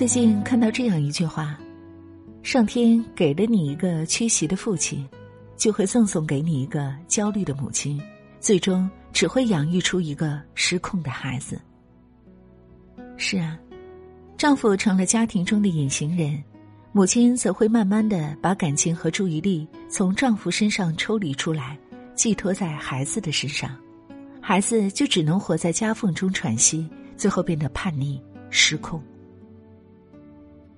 最近看到这样一句话：“上天给了你一个缺席的父亲，就会赠送给你一个焦虑的母亲，最终只会养育出一个失控的孩子。”是啊，丈夫成了家庭中的隐形人，母亲则会慢慢的把感情和注意力从丈夫身上抽离出来，寄托在孩子的身上，孩子就只能活在夹缝中喘息，最后变得叛逆失控。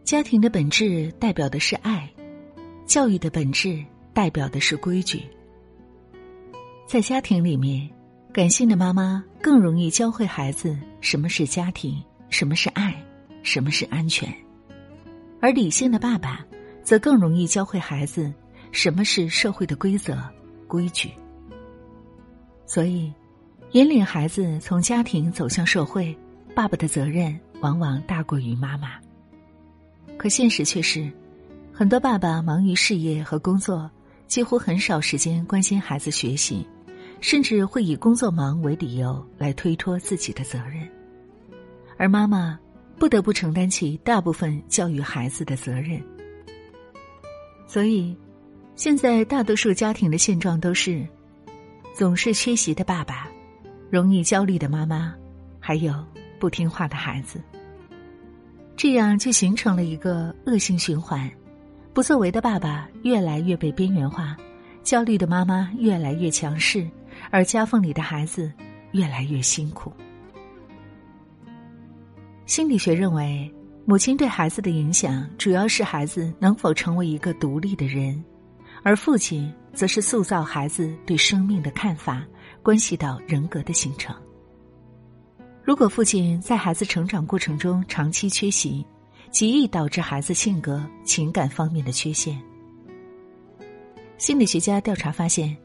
家庭的本质代表的是爱，教育的本质代表的是规矩。在家庭里面，感性的妈妈更容易教会孩子什么是家庭，什么是爱，什么是安全；而理性的爸爸则更容易教会孩子什么是社会的规则、规矩。所以，引领孩子从家庭走向社会，爸爸的责任往往大过于妈妈。可现实却是，很多爸爸忙于事业和工作，几乎很少时间关心孩子学习，甚至会以工作忙为理由来推脱自己的责任，而妈妈不得不承担起大部分教育孩子的责任。所以，现在大多数家庭的现状都是，总是缺席的爸爸，容易焦虑的妈妈，还有不听话的孩子。这样就形成了一个恶性循环，不作为的爸爸越来越被边缘化，焦虑的妈妈越来越强势，而夹缝里的孩子越来越辛苦。心理学认为，母亲对孩子的影响主要是孩子能否成为一个独立的人，而父亲则是塑造孩子对生命的看法，关系到人格的形成。如果父亲在孩子成长过程中长期缺席，极易导致孩子性格、情感方面的缺陷。心理学家调查发现，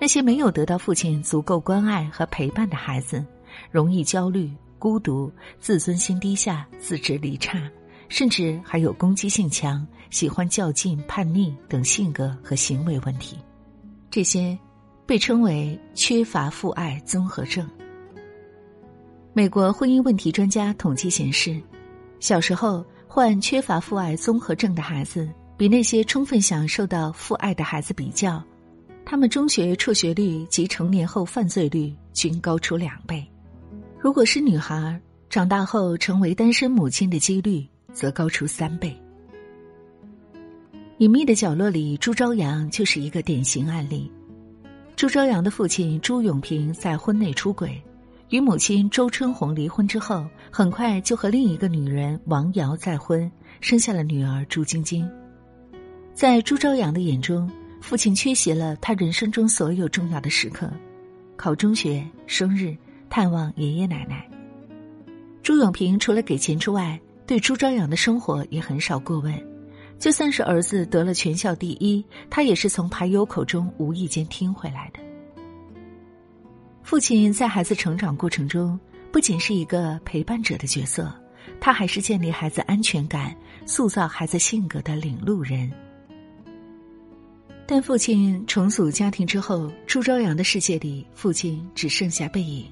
那些没有得到父亲足够关爱和陪伴的孩子，容易焦虑、孤独、自尊心低下、自制力差，甚至还有攻击性强、喜欢较劲、叛逆等性格和行为问题。这些被称为缺乏父爱综合症。美国婚姻问题专家统计显示，小时候患缺乏父爱综合症的孩子，比那些充分享受到父爱的孩子比较，他们中学辍学率及成年后犯罪率均高出两倍。如果是女孩，长大后成为单身母亲的几率则高出三倍。隐秘的角落里，朱朝阳就是一个典型案例。朱朝阳的父亲朱永平在婚内出轨。与母亲周春红离婚之后，很快就和另一个女人王瑶再婚，生下了女儿朱晶晶。在朱朝阳的眼中，父亲缺席了他人生中所有重要的时刻：考中学、生日、探望爷爷奶奶。朱永平除了给钱之外，对朱朝阳的生活也很少过问。就算是儿子得了全校第一，他也是从牌友口中无意间听回来的。父亲在孩子成长过程中，不仅是一个陪伴者的角色，他还是建立孩子安全感、塑造孩子性格的领路人。但父亲重组家庭之后，朱朝阳的世界里，父亲只剩下背影。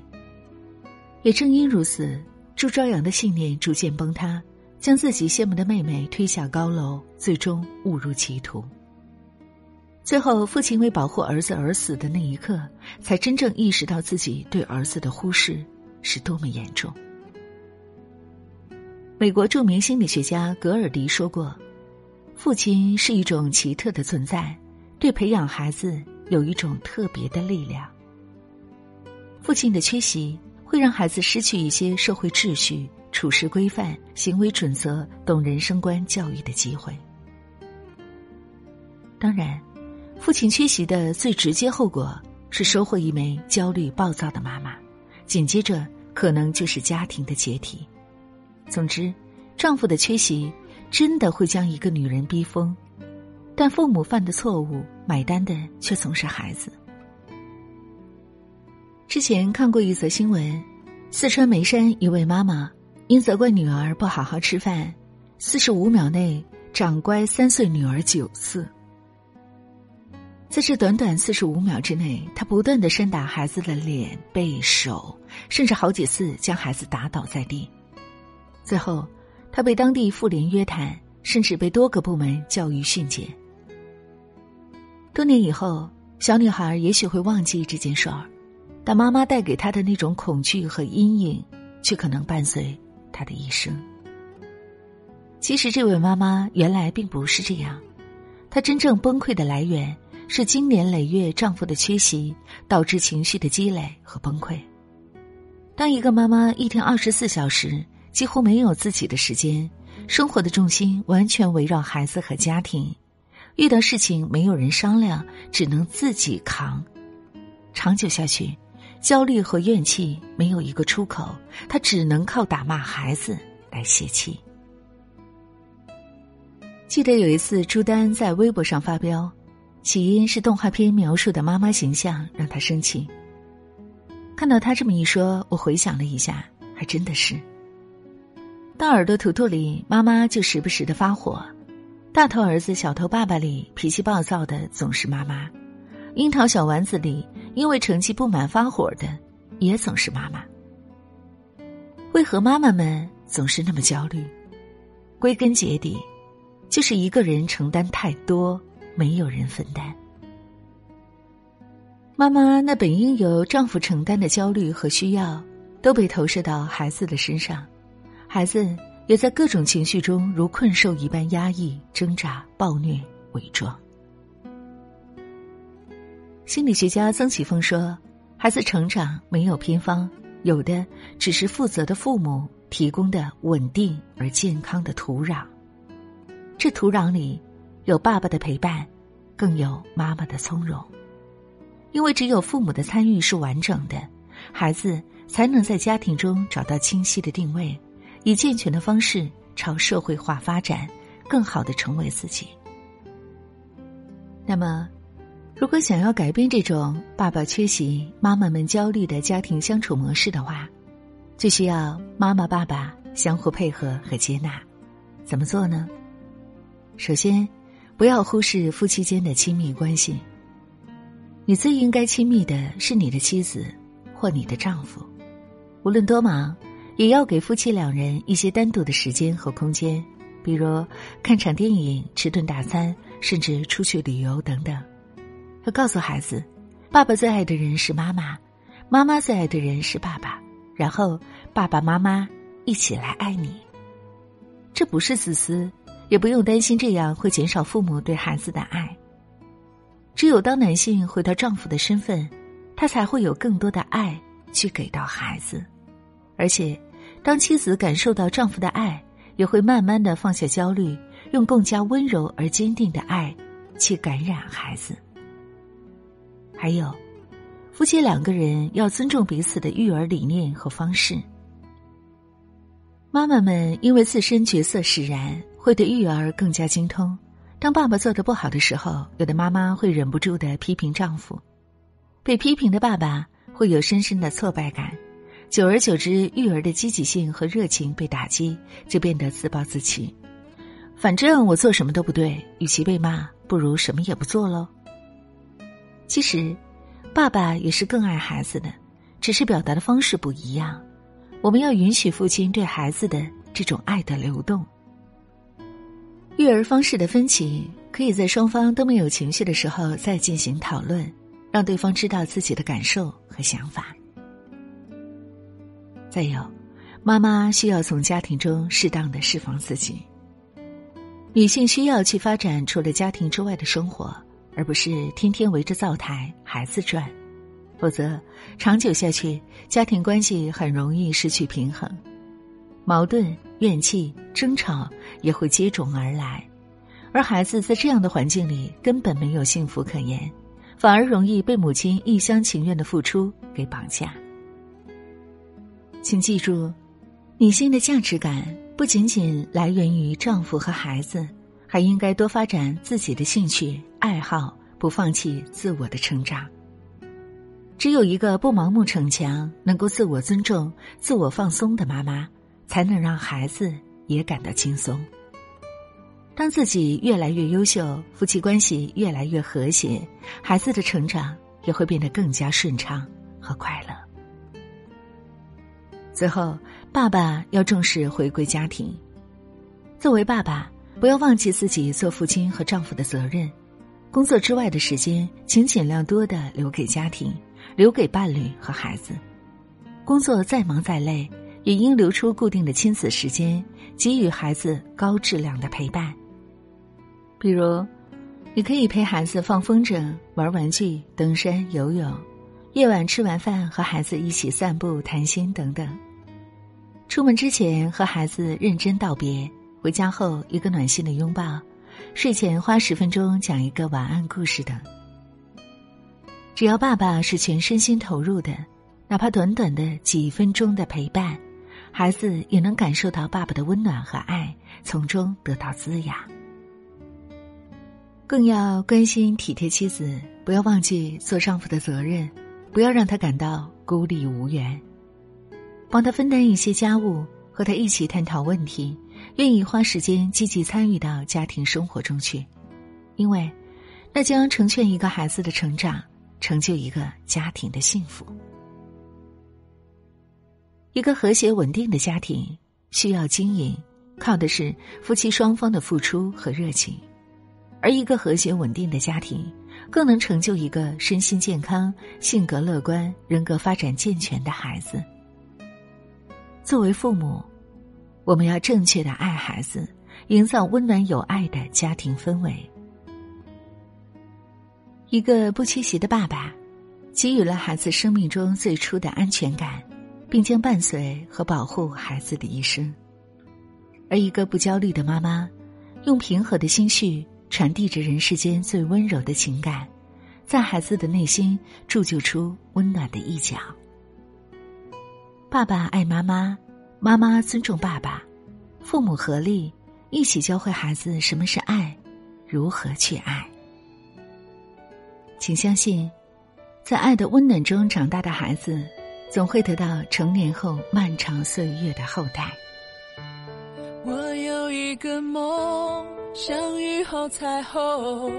也正因如此，朱朝阳的信念逐渐崩塌，将自己羡慕的妹妹推下高楼，最终误入歧途。最后，父亲为保护儿子而死的那一刻，才真正意识到自己对儿子的忽视是多么严重。美国著名心理学家格尔迪说过：“父亲是一种奇特的存在，对培养孩子有一种特别的力量。父亲的缺席会让孩子失去一些社会秩序、处事规范、行为准则、懂人生观教育的机会。当然。”父亲缺席的最直接后果是收获一枚焦虑暴躁的妈妈，紧接着可能就是家庭的解体。总之，丈夫的缺席真的会将一个女人逼疯，但父母犯的错误买单的却总是孩子。之前看过一则新闻，四川眉山一位妈妈因责怪女儿不好好吃饭，四十五秒内掌乖三岁女儿九次。在这短短四十五秒之内，他不断的扇打孩子的脸、背、手，甚至好几次将孩子打倒在地。最后，她被当地妇联约谈，甚至被多个部门教育训诫。多年以后，小女孩也许会忘记这件事儿，但妈妈带给她的那种恐惧和阴影，却可能伴随她的一生。其实，这位妈妈原来并不是这样，她真正崩溃的来源是经年累月丈夫的缺席导致情绪的积累和崩溃。当一个妈妈一天二十四小时几乎没有自己的时间，生活的重心完全围绕孩子和家庭，遇到事情没有人商量，只能自己扛，长久下去，焦虑和怨气没有一个出口，她只能靠打骂孩子来泄气。记得有一次，朱丹在微博上发飙，起因是动画片描述的妈妈形象让她生气。看到他这么一说，我回想了一下，还真的是。大耳朵图图里，妈妈就时不时的发火；大头儿子小头爸爸里，脾气暴躁的总是妈妈；樱桃小丸子里，因为成绩不满发火的也总是妈妈。为何妈妈们总是那么焦虑？归根结底。就是一个人承担太多，没有人分担。妈妈那本应由丈夫承担的焦虑和需要，都被投射到孩子的身上，孩子也在各种情绪中如困兽一般压抑、挣扎、暴虐、伪装。心理学家曾启峰说：“孩子成长没有偏方，有的只是负责的父母提供的稳定而健康的土壤。”这土壤里，有爸爸的陪伴，更有妈妈的从容。因为只有父母的参与是完整的，孩子才能在家庭中找到清晰的定位，以健全的方式朝社会化发展，更好的成为自己。那么，如果想要改变这种爸爸缺席、妈妈们焦虑的家庭相处模式的话，就需要妈妈、爸爸相互配合和接纳。怎么做呢？首先，不要忽视夫妻间的亲密关系。你最应该亲密的是你的妻子或你的丈夫，无论多忙，也要给夫妻两人一些单独的时间和空间，比如看场电影、吃顿大餐，甚至出去旅游等等。要告诉孩子，爸爸最爱的人是妈妈，妈妈最爱的人是爸爸，然后爸爸妈妈一起来爱你。这不是自私。也不用担心这样会减少父母对孩子的爱。只有当男性回到丈夫的身份，他才会有更多的爱去给到孩子，而且，当妻子感受到丈夫的爱，也会慢慢的放下焦虑，用更加温柔而坚定的爱去感染孩子。还有，夫妻两个人要尊重彼此的育儿理念和方式。妈妈们因为自身角色使然。会对育儿更加精通。当爸爸做的不好的时候，有的妈妈会忍不住的批评丈夫；被批评的爸爸会有深深的挫败感。久而久之，育儿的积极性和热情被打击，就变得自暴自弃。反正我做什么都不对，与其被骂，不如什么也不做喽。其实，爸爸也是更爱孩子的，只是表达的方式不一样。我们要允许父亲对孩子的这种爱的流动。育儿方式的分歧，可以在双方都没有情绪的时候再进行讨论，让对方知道自己的感受和想法。再有，妈妈需要从家庭中适当的释放自己。女性需要去发展除了家庭之外的生活，而不是天天围着灶台、孩子转，否则长久下去，家庭关系很容易失去平衡。矛盾、怨气、争吵也会接踵而来，而孩子在这样的环境里根本没有幸福可言，反而容易被母亲一厢情愿的付出给绑架。请记住，女性的价值感不仅仅来源于丈夫和孩子，还应该多发展自己的兴趣爱好，不放弃自我的成长。只有一个不盲目逞强、能够自我尊重、自我放松的妈妈。才能让孩子也感到轻松。当自己越来越优秀，夫妻关系越来越和谐，孩子的成长也会变得更加顺畅和快乐。最后，爸爸要重视回归家庭。作为爸爸，不要忘记自己做父亲和丈夫的责任。工作之外的时间，请尽量多的留给家庭，留给伴侣和孩子。工作再忙再累，也应留出固定的亲子时间，给予孩子高质量的陪伴。比如，你可以陪孩子放风筝、玩玩具、登山、游泳；夜晚吃完饭和孩子一起散步、谈心等等。出门之前和孩子认真道别，回家后一个暖心的拥抱。睡前花十分钟讲一个晚安故事等。只要爸爸是全身心投入的，哪怕短短的几分钟的陪伴，孩子也能感受到爸爸的温暖和爱，从中得到滋养。更要关心体贴妻子，不要忘记做丈夫的责任，不要让他感到孤立无援，帮他分担一些家务，和他一起探讨问题。愿意花时间积极参与到家庭生活中去，因为那将成全一个孩子的成长，成就一个家庭的幸福。一个和谐稳定的家庭需要经营，靠的是夫妻双方的付出和热情；而一个和谐稳定的家庭，更能成就一个身心健康、性格乐观、人格发展健全的孩子。作为父母。我们要正确的爱孩子，营造温暖有爱的家庭氛围。一个不缺席的爸爸，给予了孩子生命中最初的安全感，并将伴随和保护孩子的一生；而一个不焦虑的妈妈，用平和的心绪传递着人世间最温柔的情感，在孩子的内心铸就出温暖的一角。爸爸爱妈妈。妈妈尊重爸爸，父母合力一起教会孩子什么是爱，如何去爱。请相信，在爱的温暖中长大的孩子，总会得到成年后漫长岁月的厚待。我有一个梦，像雨后彩虹，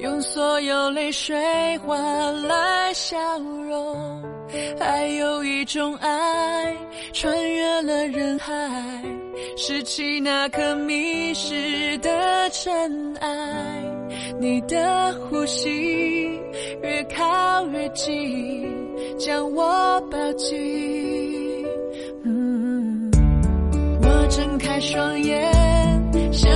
用所有泪水换来笑容。还有一种爱，穿越了人海，拾起那颗迷失的尘埃。你的呼吸越靠越近，将我抱紧。我睁开双眼，想